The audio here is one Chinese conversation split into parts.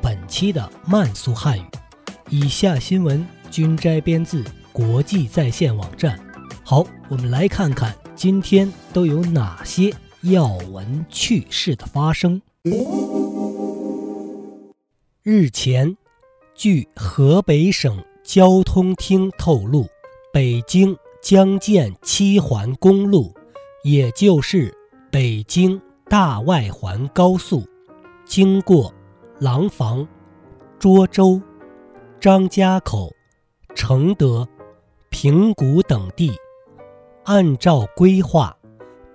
本期的慢速汉语。以下新闻均摘编自国际在线网站。好，我们来看看今天都有哪些要闻趣事的发生。日前，据河北省交通厅透露，北京将建七环公路，也就是北京大外环高速，经过廊坊、涿州。张家口、承德、平谷等地，按照规划，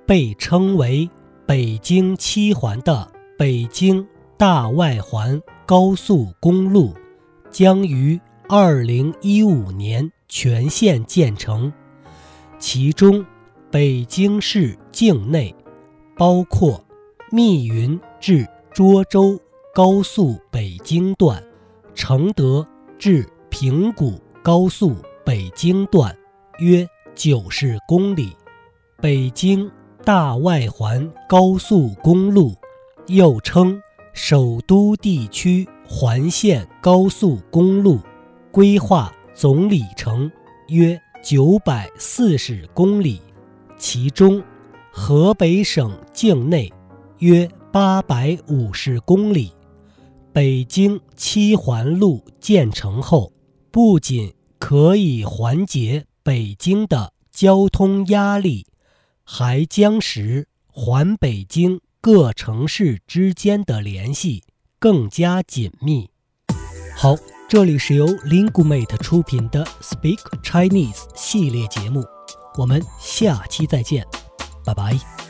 被称为北京七环的北京大外环高速公路，将于二零一五年全线建成。其中，北京市境内，包括密云至涿州高速北京段、承德。至平谷高速北京段约九十公里，北京大外环高速公路又称首都地区环线高速公路，规划总里程约九百四十公里，其中河北省境内约八百五十公里。北京七环路建成后，不仅可以缓解北京的交通压力，还将使环北京各城市之间的联系更加紧密。好，这里是由 Lingumate 出品的 Speak Chinese 系列节目，我们下期再见，拜拜。